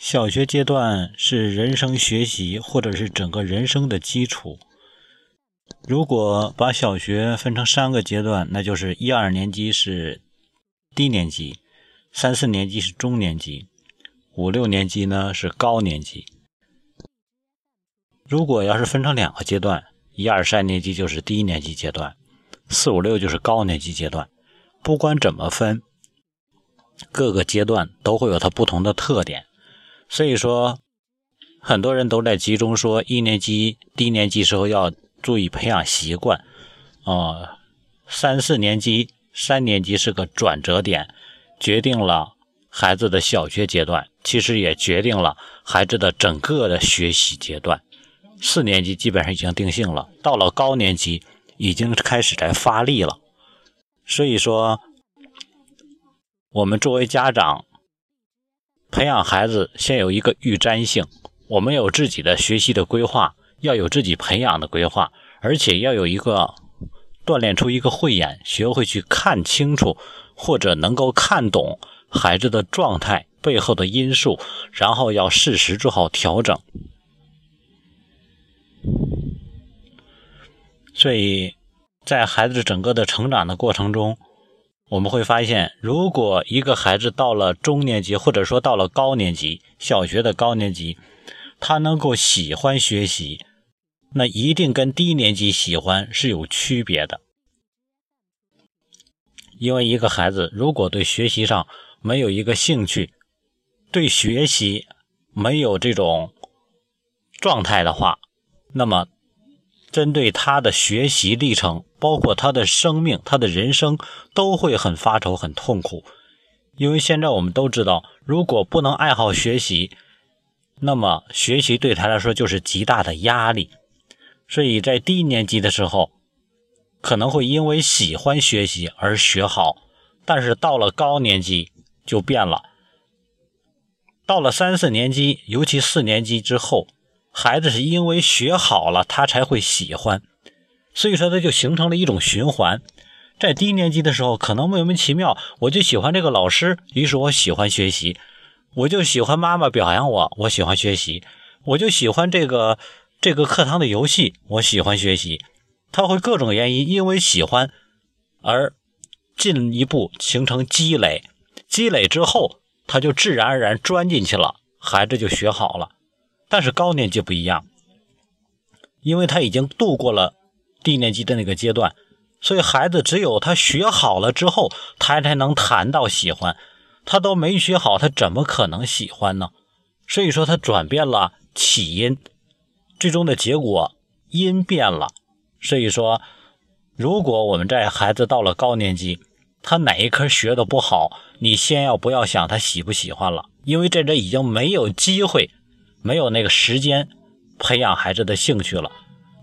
小学阶段是人生学习或者是整个人生的基础。如果把小学分成三个阶段，那就是一二年级是低年级，三四年级是中年级，五六年级呢是高年级。如果要是分成两个阶段，一二三年级就是低年级阶段，四五六就是高年级阶段。不管怎么分，各个阶段都会有它不同的特点。所以说，很多人都在集中说一年级低年级时候要。注意培养习惯，啊，三四年级、三年级是个转折点，决定了孩子的小学阶段，其实也决定了孩子的整个的学习阶段。四年级基本上已经定性了，到了高年级已经开始在发力了。所以说，我们作为家长，培养孩子先有一个预瞻性，我们有自己的学习的规划。要有自己培养的规划，而且要有一个锻炼出一个慧眼，学会去看清楚或者能够看懂孩子的状态背后的因素，然后要适时做好调整。所以在孩子整个的成长的过程中，我们会发现，如果一个孩子到了中年级，或者说到了高年级，小学的高年级，他能够喜欢学习。那一定跟低年级喜欢是有区别的，因为一个孩子如果对学习上没有一个兴趣，对学习没有这种状态的话，那么针对他的学习历程，包括他的生命、他的人生，都会很发愁、很痛苦。因为现在我们都知道，如果不能爱好学习，那么学习对他来说就是极大的压力。所以在低年级的时候，可能会因为喜欢学习而学好，但是到了高年级就变了。到了三四年级，尤其四年级之后，孩子是因为学好了，他才会喜欢。所以说，它就形成了一种循环。在低年级的时候，可能莫名其妙，我就喜欢这个老师，于是我喜欢学习；我就喜欢妈妈表扬我，我喜欢学习；我就喜欢这个。这个课堂的游戏，我喜欢学习，他会各种原因，因为喜欢而进一步形成积累，积累之后，他就自然而然钻进去了，孩子就学好了。但是高年级不一样，因为他已经度过了低年级的那个阶段，所以孩子只有他学好了之后，他才能谈到喜欢，他都没学好，他怎么可能喜欢呢？所以说，他转变了起因。最终的结果因变了，所以说，如果我们在孩子到了高年级，他哪一科学的不好，你先要不要想他喜不喜欢了，因为这这已经没有机会，没有那个时间培养孩子的兴趣了。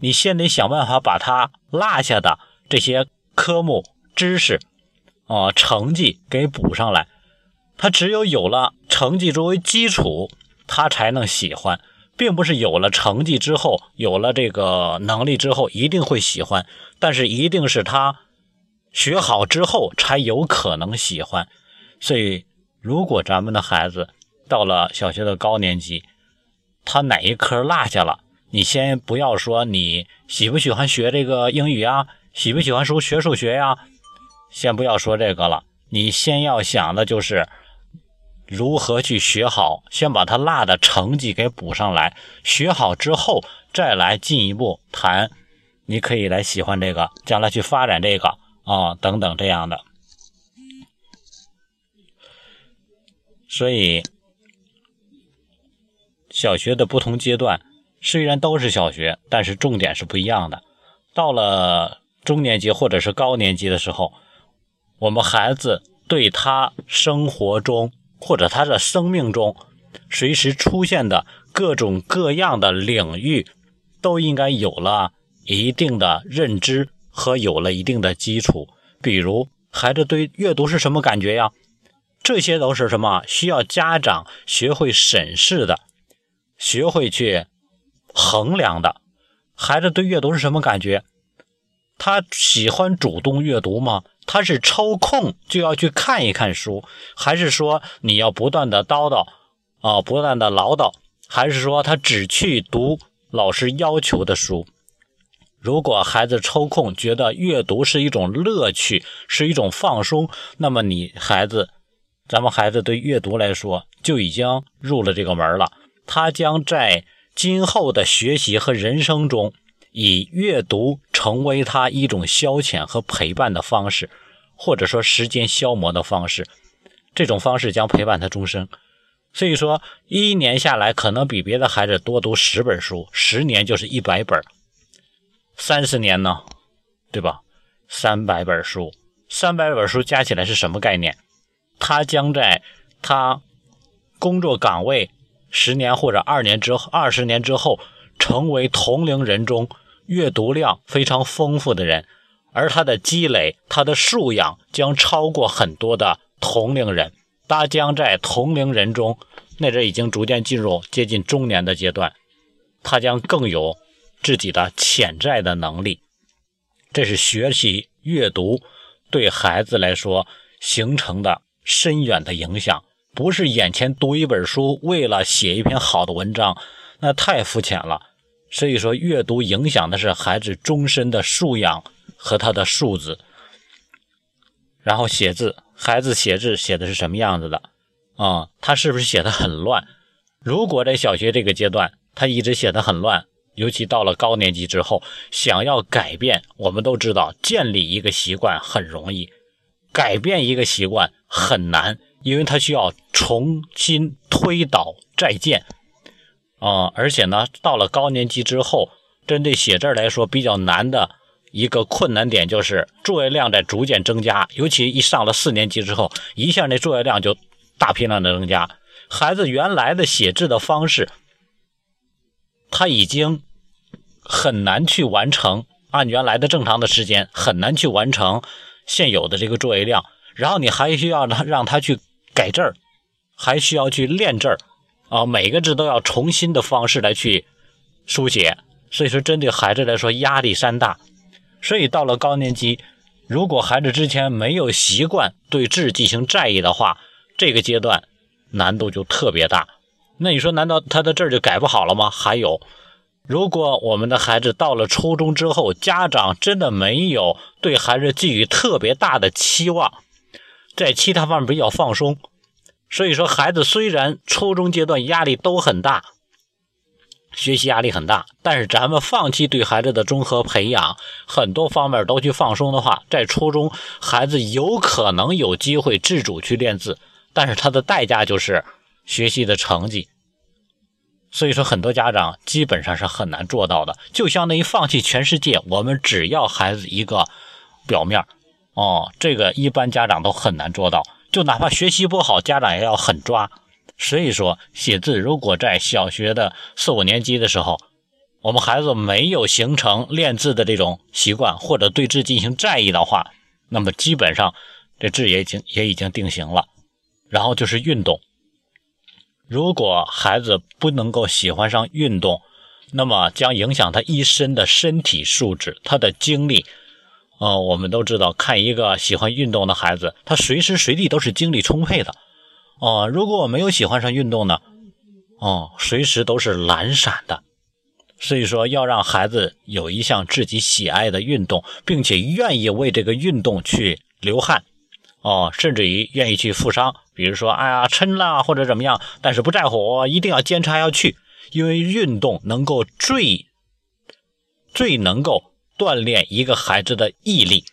你先得想办法把他落下的这些科目知识，啊，成绩给补上来。他只有有了成绩作为基础，他才能喜欢。并不是有了成绩之后，有了这个能力之后一定会喜欢，但是一定是他学好之后才有可能喜欢。所以，如果咱们的孩子到了小学的高年级，他哪一科落下了，你先不要说你喜不喜欢学这个英语啊，喜不喜欢数学数学呀，先不要说这个了，你先要想的就是。如何去学好？先把他落的成绩给补上来，学好之后再来进一步谈。你可以来喜欢这个，将来去发展这个啊，等等这样的。所以，小学的不同阶段虽然都是小学，但是重点是不一样的。到了中年级或者是高年级的时候，我们孩子对他生活中。或者他的生命中随时出现的各种各样的领域，都应该有了一定的认知和有了一定的基础。比如，孩子对阅读是什么感觉呀？这些都是什么需要家长学会审视的，学会去衡量的。孩子对阅读是什么感觉？他喜欢主动阅读吗？他是抽空就要去看一看书，还是说你要不断的叨叨，啊，不断的唠叨，还是说他只去读老师要求的书？如果孩子抽空觉得阅读是一种乐趣，是一种放松，那么你孩子，咱们孩子对阅读来说就已经入了这个门了。他将在今后的学习和人生中，以阅读成为他一种消遣和陪伴的方式，或者说时间消磨的方式。这种方式将陪伴他终生。所以说，一年下来可能比别的孩子多读十本书，十年就是一百本。三十年呢，对吧？三百本书，三百本书加起来是什么概念？他将在他工作岗位十年或者二年之后、二十年之后，成为同龄人中阅读量非常丰富的人，而他的积累、他的素养将超过很多的同龄人。他将在同龄人中，那阵已经逐渐进入接近中年的阶段，他将更有。自己的潜在的能力，这是学习阅读对孩子来说形成的深远的影响。不是眼前读一本书，为了写一篇好的文章，那太肤浅了。所以说，阅读影响的是孩子终身的素养和他的素质。然后写字，孩子写字写的是什么样子的？啊，他是不是写的很乱？如果在小学这个阶段，他一直写的很乱。尤其到了高年级之后，想要改变，我们都知道建立一个习惯很容易，改变一个习惯很难，因为他需要重新推导再建。啊，而且呢，到了高年级之后，针对写字来说比较难的一个困难点就是作业量在逐渐增加，尤其一上了四年级之后，一下那作业量就大批量的增加，孩子原来的写字的方式，他已经。很难去完成，按原来的正常的时间很难去完成现有的这个作业量，然后你还需要让让他去改字儿，还需要去练字儿，啊，每个字都要重新的方式来去书写，所以说针对孩子来说压力山大，所以到了高年级，如果孩子之前没有习惯对字进行在意的话，这个阶段难度就特别大。那你说难道他的字就改不好了吗？还有。如果我们的孩子到了初中之后，家长真的没有对孩子寄予特别大的期望，在其他方面比较放松，所以说孩子虽然初中阶段压力都很大，学习压力很大，但是咱们放弃对孩子的综合培养，很多方面都去放松的话，在初中孩子有可能有机会自主去练字，但是他的代价就是学习的成绩。所以说，很多家长基本上是很难做到的，就相当于放弃全世界，我们只要孩子一个表面哦，这个一般家长都很难做到。就哪怕学习不好，家长也要狠抓。所以说，写字如果在小学的四五年级的时候，我们孩子没有形成练字的这种习惯，或者对字进行在意的话，那么基本上这字也已经也已经定型了。然后就是运动。如果孩子不能够喜欢上运动，那么将影响他一身的身体素质，他的精力。呃，我们都知道，看一个喜欢运动的孩子，他随时随地都是精力充沛的。哦，如果我没有喜欢上运动呢？哦，随时都是懒散的。所以说，要让孩子有一项自己喜爱的运动，并且愿意为这个运动去流汗。哦，甚至于愿意去负伤，比如说，哎呀，撑了或者怎么样，但是不在乎，我一定要坚持还要去，因为运动能够最最能够锻炼一个孩子的毅力。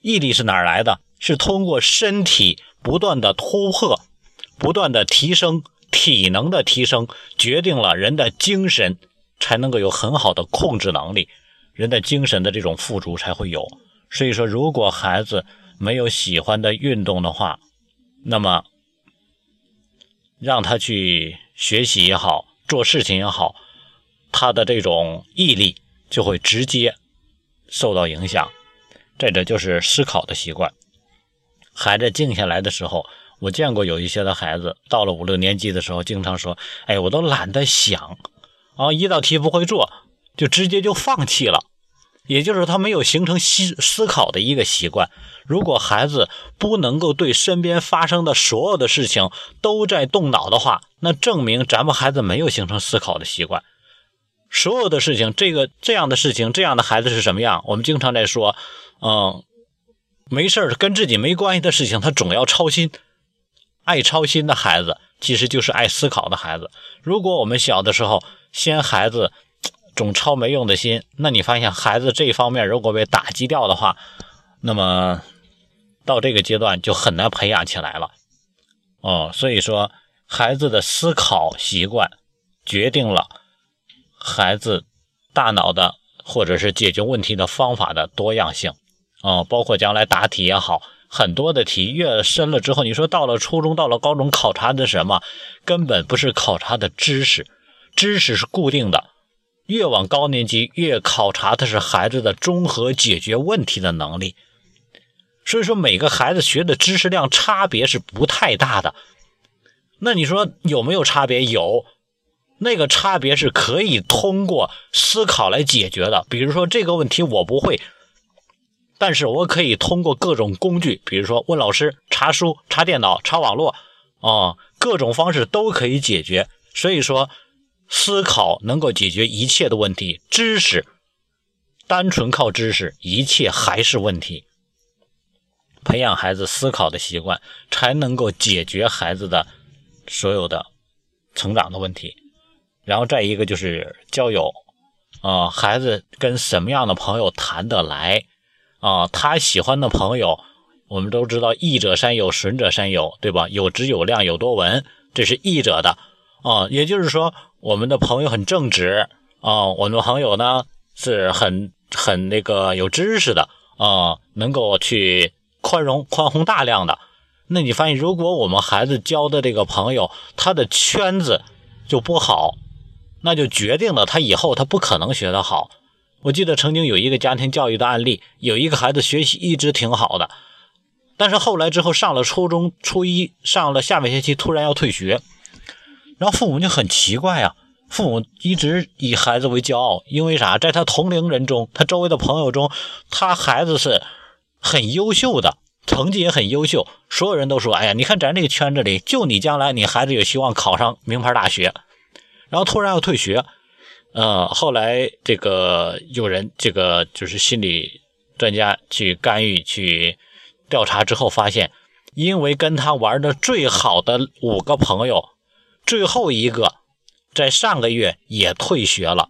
毅力是哪来的？是通过身体不断的突破，不断的提升体能的提升，决定了人的精神才能够有很好的控制能力，人的精神的这种富足才会有。所以说，如果孩子，没有喜欢的运动的话，那么让他去学习也好，做事情也好，他的这种毅力就会直接受到影响。再者就是思考的习惯。孩子静下来的时候，我见过有一些的孩子到了五六年级的时候，经常说：“哎，我都懒得想，啊，一道题不会做，就直接就放弃了。”也就是他没有形成思思考的一个习惯。如果孩子不能够对身边发生的所有的事情都在动脑的话，那证明咱们孩子没有形成思考的习惯。所有的事情，这个这样的事情，这样的孩子是什么样？我们经常在说，嗯，没事儿跟自己没关系的事情，他总要操心。爱操心的孩子，其实就是爱思考的孩子。如果我们小的时候先孩子总操没用的心，那你发现孩子这方面如果被打击掉的话，那么。到这个阶段就很难培养起来了，哦，所以说孩子的思考习惯决定了孩子大脑的或者是解决问题的方法的多样性，啊，包括将来答题也好，很多的题越深了之后，你说到了初中、到了高中考察的什么，根本不是考察的知识，知识是固定的，越往高年级越考察的是孩子的综合解决问题的能力。所以说，每个孩子学的知识量差别是不太大的。那你说有没有差别？有，那个差别是可以通过思考来解决的。比如说这个问题我不会，但是我可以通过各种工具，比如说问老师、查书、查电脑、查网络，啊，各种方式都可以解决。所以说，思考能够解决一切的问题。知识，单纯靠知识，一切还是问题。培养孩子思考的习惯，才能够解决孩子的所有的成长的问题。然后再一个就是交友，啊，孩子跟什么样的朋友谈得来，啊，他喜欢的朋友，我们都知道，益者三友，损者三友，对吧？有质有量有多闻，这是益者的，啊，也就是说，我们的朋友很正直，啊，我们的朋友呢是很很那个有知识的，啊，能够去。宽容、宽宏大量的，那你发现，如果我们孩子交的这个朋友，他的圈子就不好，那就决定了他以后他不可能学得好。我记得曾经有一个家庭教育的案例，有一个孩子学习一直挺好的，但是后来之后上了初中初一，上了下半学期突然要退学，然后父母就很奇怪啊，父母一直以孩子为骄傲，因为啥？在他同龄人中，他周围的朋友中，他孩子是。很优秀的成绩也很优秀，所有人都说：“哎呀，你看咱这个圈子里，就你将来你孩子有希望考上名牌大学。”然后突然要退学，呃，后来这个有人这个就是心理专家去干预去调查之后发现，因为跟他玩的最好的五个朋友，最后一个在上个月也退学了，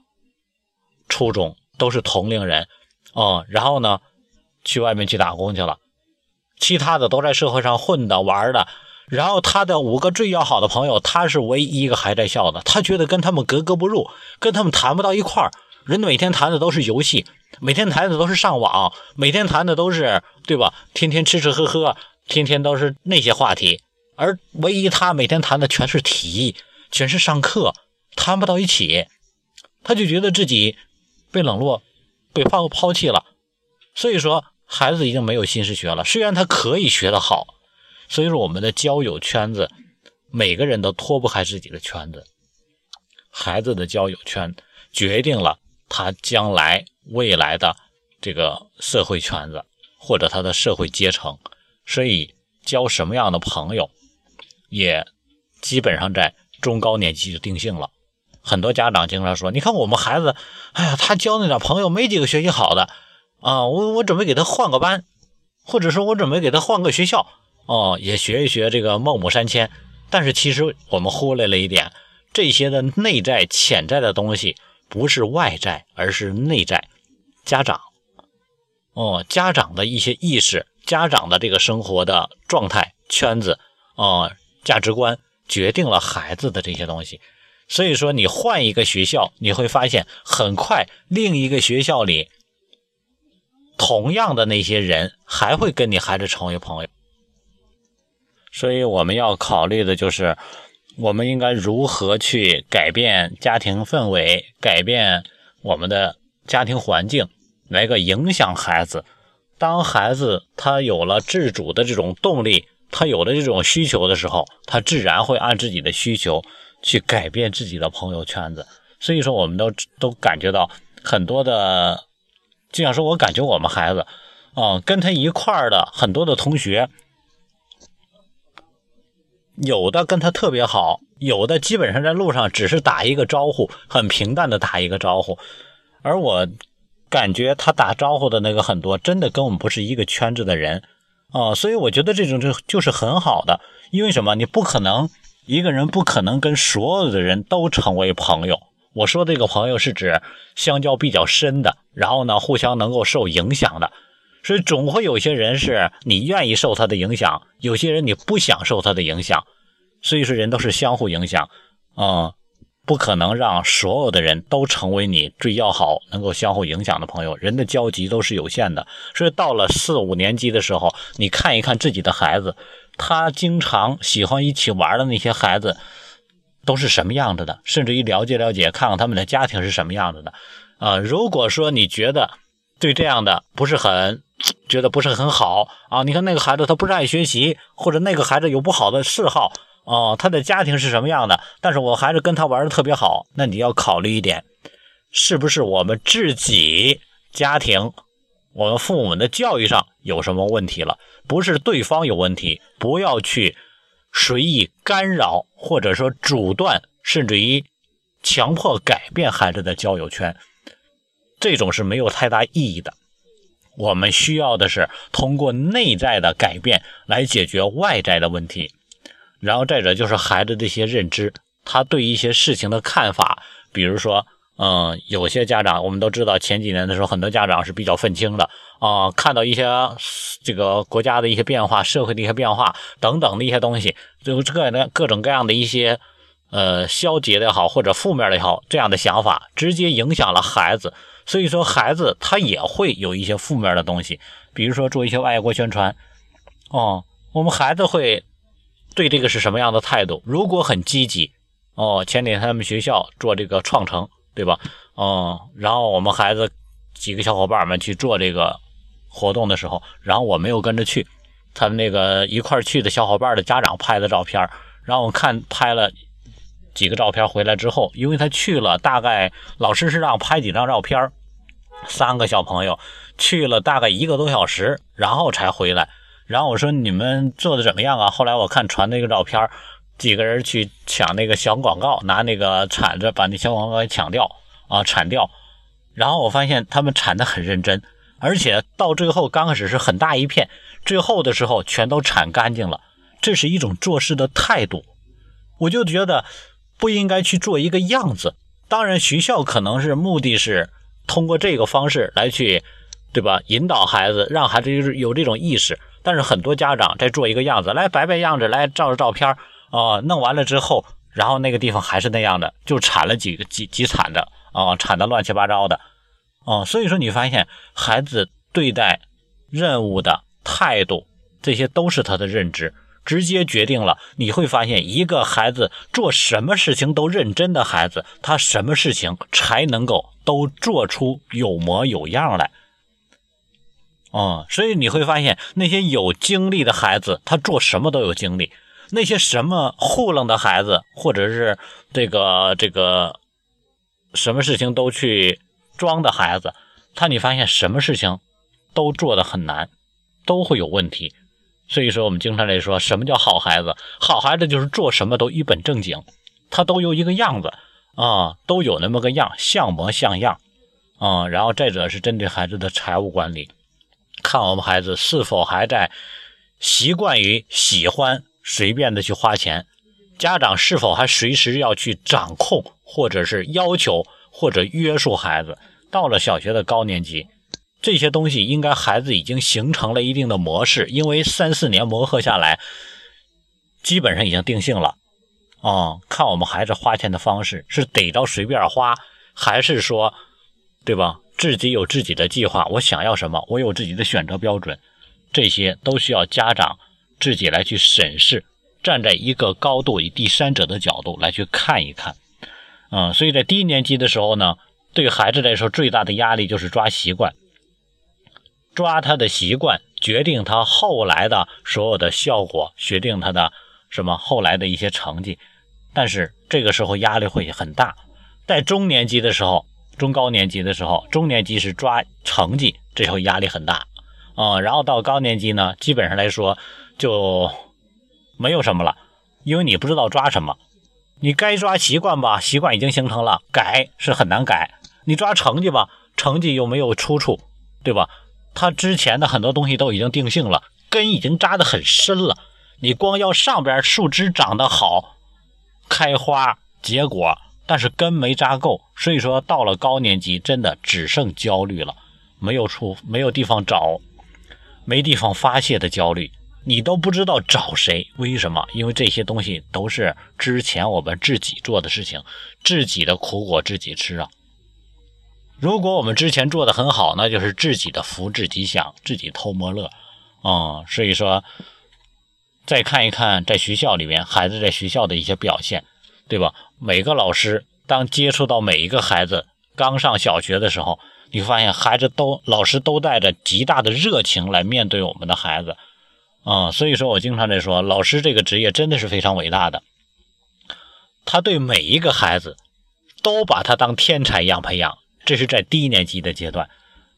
初中都是同龄人，哦，然后呢？去外面去打工去了，其他的都在社会上混的玩的。然后他的五个最要好的朋友，他是唯一一个还在校的。他觉得跟他们格格不入，跟他们谈不到一块儿。人每天谈的都是游戏，每天谈的都是上网，每天谈的都是对吧？天天吃吃喝喝，天天都是那些话题。而唯一他每天谈的全是题，全是上课，谈不到一起。他就觉得自己被冷落，被抛抛弃了。所以说。孩子已经没有心思学了，虽然他可以学得好，所以说我们的交友圈子，每个人都脱不开自己的圈子。孩子的交友圈决定了他将来未来的这个社会圈子或者他的社会阶层，所以交什么样的朋友，也基本上在中高年级就定性了。很多家长经常说：“你看我们孩子，哎呀，他交那点朋友没几个学习好的。”啊，我我准备给他换个班，或者说我准备给他换个学校，哦，也学一学这个孟母三迁。但是其实我们忽略了一点，这些的内在潜在的东西不是外在，而是内在。家长，哦，家长的一些意识，家长的这个生活的状态、圈子，哦，价值观决定了孩子的这些东西。所以说，你换一个学校，你会发现很快另一个学校里。同样的那些人还会跟你孩子成为朋友，所以我们要考虑的就是，我们应该如何去改变家庭氛围，改变我们的家庭环境，来个影响孩子。当孩子他有了自主的这种动力，他有了这种需求的时候，他自然会按自己的需求去改变自己的朋友圈子。所以说，我们都都感觉到很多的。就像说，我感觉我们孩子，啊，跟他一块儿的很多的同学，有的跟他特别好，有的基本上在路上只是打一个招呼，很平淡的打一个招呼，而我感觉他打招呼的那个很多，真的跟我们不是一个圈子的人，啊，所以我觉得这种就就是很好的，因为什么？你不可能一个人不可能跟所有的人都成为朋友。我说这个朋友是指相交比较深的，然后呢，互相能够受影响的，所以总会有些人是你愿意受他的影响，有些人你不想受他的影响，所以说人都是相互影响，嗯，不可能让所有的人都成为你最要好、能够相互影响的朋友。人的交集都是有限的，所以到了四五年级的时候，你看一看自己的孩子，他经常喜欢一起玩的那些孩子。都是什么样子的，甚至于了解了解，看看他们的家庭是什么样子的，啊，如果说你觉得对这样的不是很觉得不是很好啊，你看那个孩子他不是爱学习，或者那个孩子有不好的嗜好，哦，他的家庭是什么样的？但是我孩子跟他玩的特别好，那你要考虑一点，是不是我们自己家庭，我们父母的教育上有什么问题了？不是对方有问题，不要去。随意干扰，或者说阻断，甚至于强迫改变孩子的交友圈，这种是没有太大意义的。我们需要的是通过内在的改变来解决外在的问题。然后再者就是孩子的一些认知，他对一些事情的看法，比如说。嗯，有些家长我们都知道，前几年的时候，很多家长是比较愤青的啊，看到一些这个国家的一些变化、社会的一些变化等等的一些东西，就这个呢各种各样的一些呃消极的也好，或者负面的也好，这样的想法直接影响了孩子，所以说孩子他也会有一些负面的东西，比如说做一些爱国宣传哦，我们孩子会对这个是什么样的态度？如果很积极哦，前天他们学校做这个创城。对吧？哦，然后我们孩子几个小伙伴们去做这个活动的时候，然后我没有跟着去，他们那个一块去的小伙伴的家长拍的照片，然后我看拍了几个照片回来之后，因为他去了，大概老师是让拍几张照片，三个小朋友去了大概一个多小时，然后才回来。然后我说你们做的怎么样啊？后来我看传那个照片。几个人去抢那个小广告，拿那个铲子把那小广告给抢掉啊，铲掉。然后我发现他们铲的很认真，而且到最后刚开始是很大一片，最后的时候全都铲干净了。这是一种做事的态度。我就觉得不应该去做一个样子。当然，学校可能是目的是通过这个方式来去，对吧？引导孩子，让孩子有有这种意识。但是很多家长在做一个样子，来摆摆样子，来照着照片。哦，弄完了之后，然后那个地方还是那样的，就铲了几个几几铲的啊，铲的乱七八糟的，哦，所以说你发现孩子对待任务的态度，这些都是他的认知，直接决定了你会发现一个孩子做什么事情都认真的孩子，他什么事情才能够都做出有模有样来，哦，所以你会发现那些有精力的孩子，他做什么都有精力。那些什么糊弄的孩子，或者是这个这个什么事情都去装的孩子，他你发现什么事情都做的很难，都会有问题。所以说，我们经常来说，什么叫好孩子？好孩子就是做什么都一本正经，他都有一个样子啊，都有那么个样，像模像样啊。然后再者是针对孩子的财务管理，看我们孩子是否还在习惯于喜欢。随便的去花钱，家长是否还随时要去掌控，或者是要求或者约束孩子？到了小学的高年级，这些东西应该孩子已经形成了一定的模式，因为三四年磨合下来，基本上已经定性了。啊，看我们孩子花钱的方式是逮着随便花，还是说，对吧？自己有自己的计划，我想要什么，我有自己的选择标准，这些都需要家长。自己来去审视，站在一个高度以第三者的角度来去看一看，嗯，所以在低年级的时候呢，对孩子来说最大的压力就是抓习惯，抓他的习惯，决定他后来的所有的效果，决定他的什么后来的一些成绩。但是这个时候压力会很大，在中年级的时候，中高年级的时候，中年级是抓成绩，这时候压力很大啊。然后到高年级呢，基本上来说就没有什么了，因为你不知道抓什么。你该抓习惯吧，习惯已经形成了，改是很难改。你抓成绩吧，成绩又没有出处，对吧？他之前的很多东西都已经定性了，根已经扎得很深了。你光要上边树枝长得好，开花结果，但是根没扎够，所以说到了高年级，真的只剩焦虑了，没有处，没有地方找，没地方发泄的焦虑。你都不知道找谁？为什么？因为这些东西都是之前我们自己做的事情，自己的苦果自己吃啊。如果我们之前做的很好，那就是自己的福自己享，自己偷摸乐。嗯，所以说，再看一看在学校里面孩子在学校的一些表现，对吧？每个老师当接触到每一个孩子刚上小学的时候，你发现孩子都老师都带着极大的热情来面对我们的孩子。啊，所以说我经常在说，老师这个职业真的是非常伟大的。他对每一个孩子都把他当天才一样培养，这是在低年级的阶段。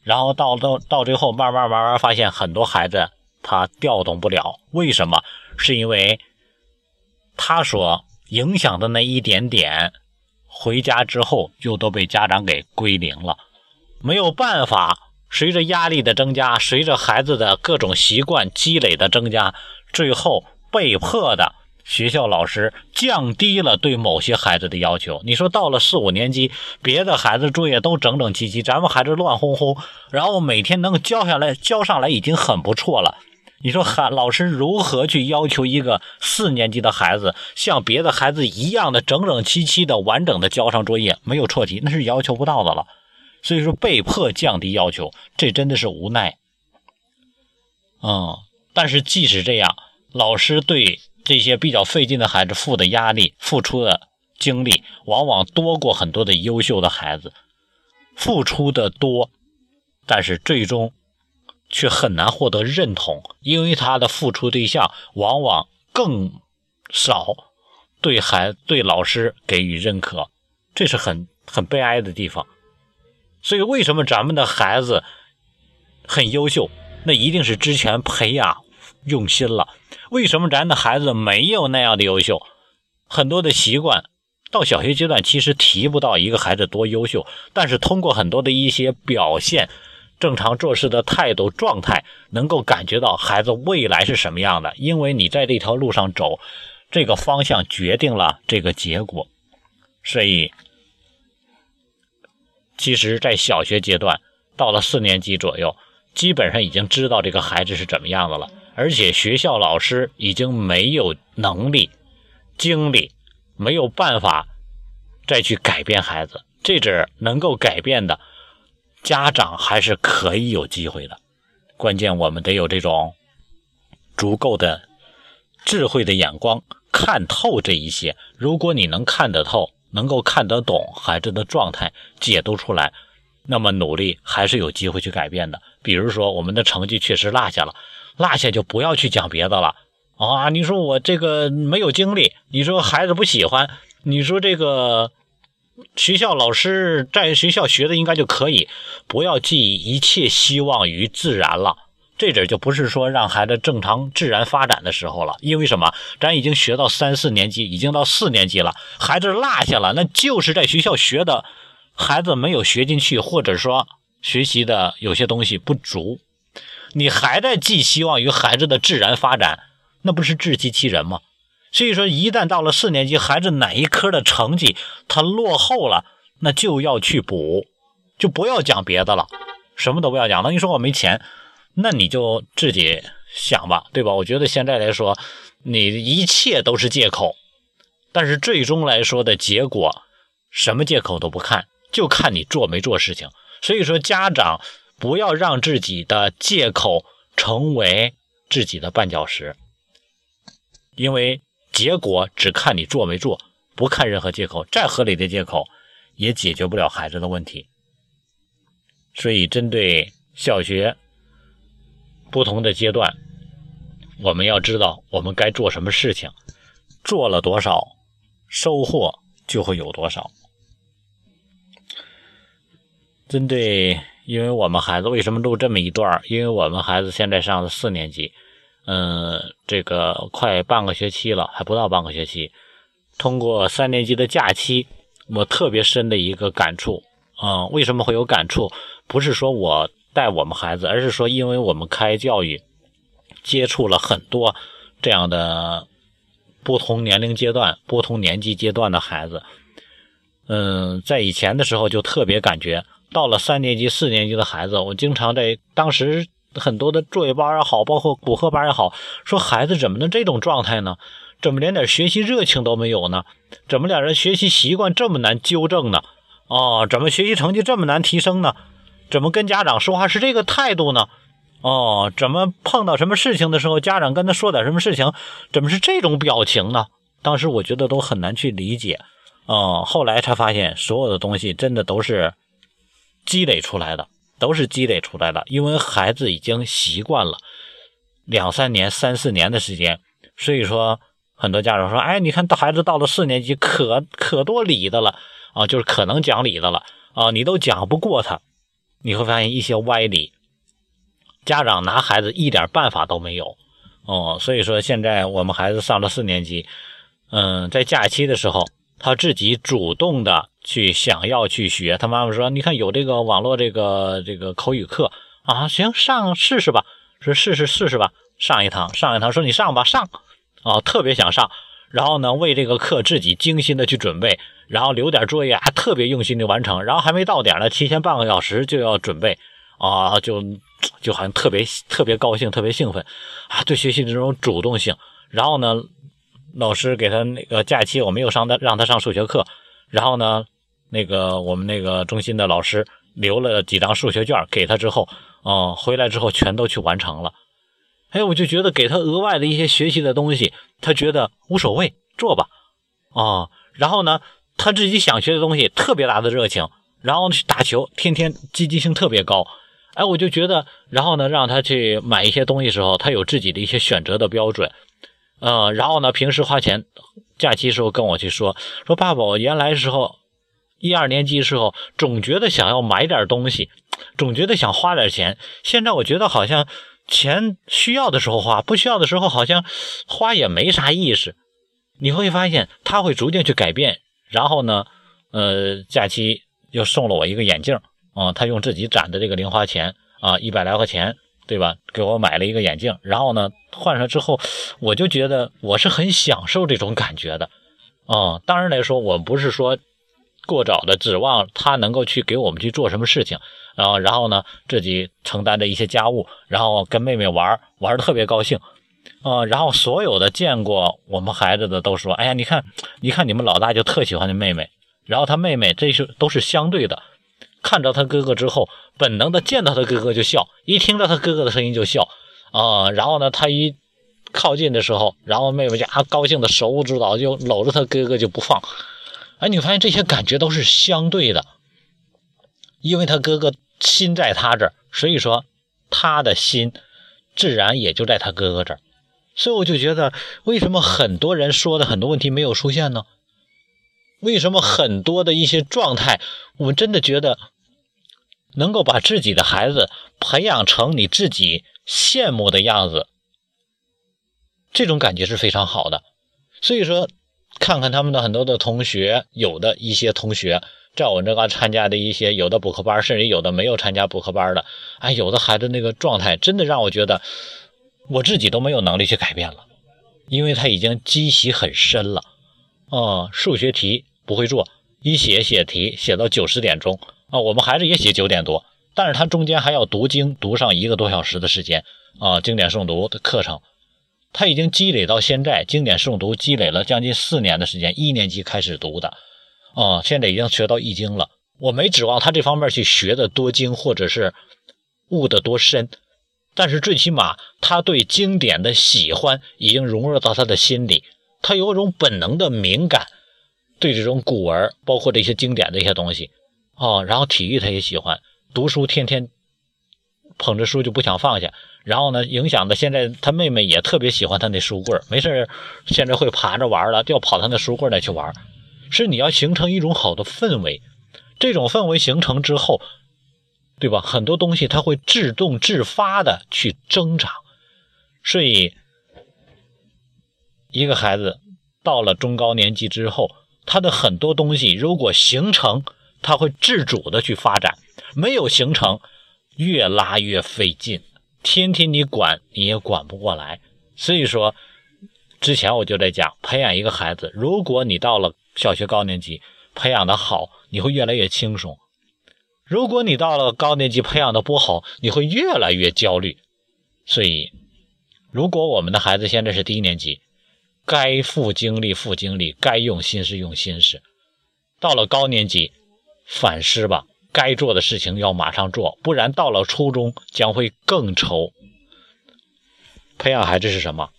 然后到到到最后，慢慢慢慢发现很多孩子他调动不了，为什么？是因为他所影响的那一点点，回家之后又都被家长给归零了，没有办法。随着压力的增加，随着孩子的各种习惯积累的增加，最后被迫的学校老师降低了对某些孩子的要求。你说到了四五年级，别的孩子作业都整整齐齐，咱们孩子乱哄哄，然后每天能交下来交上来已经很不错了。你说孩老师如何去要求一个四年级的孩子像别的孩子一样的整整齐齐的完整的交上作业，没有错题，那是要求不到的了。所以说，被迫降低要求，这真的是无奈。嗯，但是即使这样，老师对这些比较费劲的孩子付的压力、付出的精力，往往多过很多的优秀的孩子。付出的多，但是最终却很难获得认同，因为他的付出对象往往更少，对孩对老师给予认可，这是很很悲哀的地方。所以，为什么咱们的孩子很优秀？那一定是之前培养用心了。为什么咱的孩子没有那样的优秀？很多的习惯到小学阶段其实提不到一个孩子多优秀，但是通过很多的一些表现、正常做事的态度、状态，能够感觉到孩子未来是什么样的。因为你在这条路上走，这个方向决定了这个结果。所以。其实，在小学阶段，到了四年级左右，基本上已经知道这个孩子是怎么样的了，而且学校老师已经没有能力、精力，没有办法再去改变孩子。这阵能够改变的，家长还是可以有机会的。关键我们得有这种足够的智慧的眼光，看透这一些。如果你能看得透。能够看得懂孩子的状态，解读出来，那么努力还是有机会去改变的。比如说，我们的成绩确实落下了，落下就不要去讲别的了啊！你说我这个没有精力，你说孩子不喜欢，你说这个学校老师在学校学的应该就可以，不要寄一切希望于自然了。这阵就不是说让孩子正常自然发展的时候了，因为什么？咱已经学到三四年级，已经到四年级了，孩子落下了，那就是在学校学的，孩子没有学进去，或者说学习的有些东西不足，你还在寄希望于孩子的自然发展，那不是自欺欺人吗？所以说，一旦到了四年级，孩子哪一科的成绩他落后了，那就要去补，就不要讲别的了，什么都不要讲。那你说我没钱？那你就自己想吧，对吧？我觉得现在来说，你一切都是借口，但是最终来说的结果，什么借口都不看，就看你做没做事情。所以说，家长不要让自己的借口成为自己的绊脚石，因为结果只看你做没做，不看任何借口，再合理的借口也解决不了孩子的问题。所以，针对小学。不同的阶段，我们要知道我们该做什么事情，做了多少，收获就会有多少。针对，因为我们孩子为什么录这么一段因为我们孩子现在上了四年级，嗯，这个快半个学期了，还不到半个学期。通过三年级的假期，我特别深的一个感触，嗯，为什么会有感触？不是说我带我们孩子，而是说因为我们开教育，接触了很多这样的不同年龄阶段、不同年级阶段的孩子。嗯，在以前的时候就特别感觉，到了三年级、四年级的孩子，我经常在当时很多的作业班也好，包括补课班也好，说孩子怎么能这种状态呢？怎么连点学习热情都没有呢？怎么两人学习习惯这么难纠正呢？哦，怎么学习成绩这么难提升呢？怎么跟家长说话是这个态度呢？哦，怎么碰到什么事情的时候，家长跟他说点什么事情，怎么是这种表情呢？当时我觉得都很难去理解。嗯，后来才发现，所有的东西真的都是积累出来的，都是积累出来的。因为孩子已经习惯了两三年、三四年的时间，所以说很多家长说：“哎，你看，孩子到了四年级，可可多理的了啊，就是可能讲理的了啊，你都讲不过他。”你会发现一些歪理，家长拿孩子一点办法都没有哦。所以说，现在我们孩子上了四年级，嗯，在假期的时候。他自己主动的去想要去学，他妈妈说：“你看有这个网络这个这个口语课啊，行上试试吧，说试试试试吧，上一堂上一堂，说你上吧上，啊特别想上，然后呢为这个课自己精心的去准备，然后留点作业还特别用心的完成，然后还没到点呢，提前半个小时就要准备啊，就就好像特别特别高兴，特别兴奋啊，对学习的这种主动性，然后呢。”老师给他那个假期，我没有上他让他上数学课，然后呢，那个我们那个中心的老师留了几张数学卷给他之后，嗯，回来之后全都去完成了。哎，我就觉得给他额外的一些学习的东西，他觉得无所谓，做吧，啊，然后呢，他自己想学的东西特别大的热情，然后去打球，天天积极性特别高。哎，我就觉得，然后呢，让他去买一些东西时候，他有自己的一些选择的标准。嗯，然后呢？平时花钱，假期时候跟我去说说，爸爸，我原来时候一二年级时候总觉得想要买点东西，总觉得想花点钱。现在我觉得好像钱需要的时候花，不需要的时候好像花也没啥意思。你会发现他会逐渐去改变。然后呢，呃，假期又送了我一个眼镜，啊，他用自己攒的这个零花钱啊，一百来块钱。对吧？给我买了一个眼镜，然后呢，换上之后，我就觉得我是很享受这种感觉的。啊，当然来说，我不是说过早的指望他能够去给我们去做什么事情，啊，然后呢，自己承担着一些家务，然后跟妹妹玩，玩的特别高兴。啊，然后所有的见过我们孩子的都说：“哎呀，你看，你看你们老大就特喜欢那妹妹。”然后他妹妹这是都是相对的。看着他哥哥之后，本能的见到他哥哥就笑，一听到他哥哥的声音就笑啊。然后呢，他一靠近的时候，然后妹妹家高兴的手舞足蹈，就搂着他哥哥就不放。哎，你发现这些感觉都是相对的，因为他哥哥心在他这儿，所以说他的心自然也就在他哥哥这儿。所以我就觉得，为什么很多人说的很多问题没有出现呢？为什么很多的一些状态，我们真的觉得能够把自己的孩子培养成你自己羡慕的样子，这种感觉是非常好的。所以说，看看他们的很多的同学，有的一些同学在我这嘎参加的一些有的补课班，甚至有的没有参加补课班的，哎，有的孩子那个状态真的让我觉得我自己都没有能力去改变了，因为他已经积习很深了。啊，数学题不会做，一写写题写到九十点钟啊，我们孩子也写九点多，但是他中间还要读经，读上一个多小时的时间啊，经典诵读的课程，他已经积累到现在，经典诵读积累了将近四年的时间，一年级开始读的啊，现在已经学到易经了。我没指望他这方面去学的多精，或者是悟的多深，但是最起码他对经典的喜欢已经融入到他的心里。他有一种本能的敏感，对这种古文，包括这些经典的一些东西，哦，然后体育他也喜欢，读书天天捧着书就不想放下，然后呢，影响的现在他妹妹也特别喜欢他那书柜，没事现在会爬着玩了，就要跑他那书柜那去玩，是你要形成一种好的氛围，这种氛围形成之后，对吧？很多东西它会自动自发的去增长，所以一个孩子到了中高年级之后，他的很多东西如果形成，他会自主的去发展；没有形成，越拉越费劲，天天你管你也管不过来。所以说，之前我就在讲，培养一个孩子，如果你到了小学高年级培养的好，你会越来越轻松。如果你到了高年级培养的不好，你会越来越焦虑。所以，如果我们的孩子现在是低年级，该付精力付精力，该用心思用心思。到了高年级，反思吧，该做的事情要马上做，不然到了初中将会更愁。培养孩子是什么？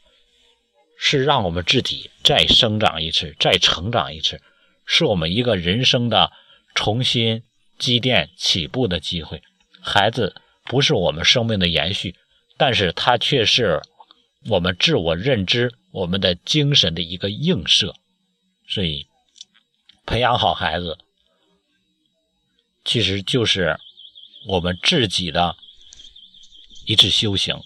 是让我们自己再生长一次，再成长一次，是我们一个人生的重新。积淀起步的机会，孩子不是我们生命的延续，但是他却是我们自我认知、我们的精神的一个映射。所以，培养好孩子，其实就是我们自己的一次修行。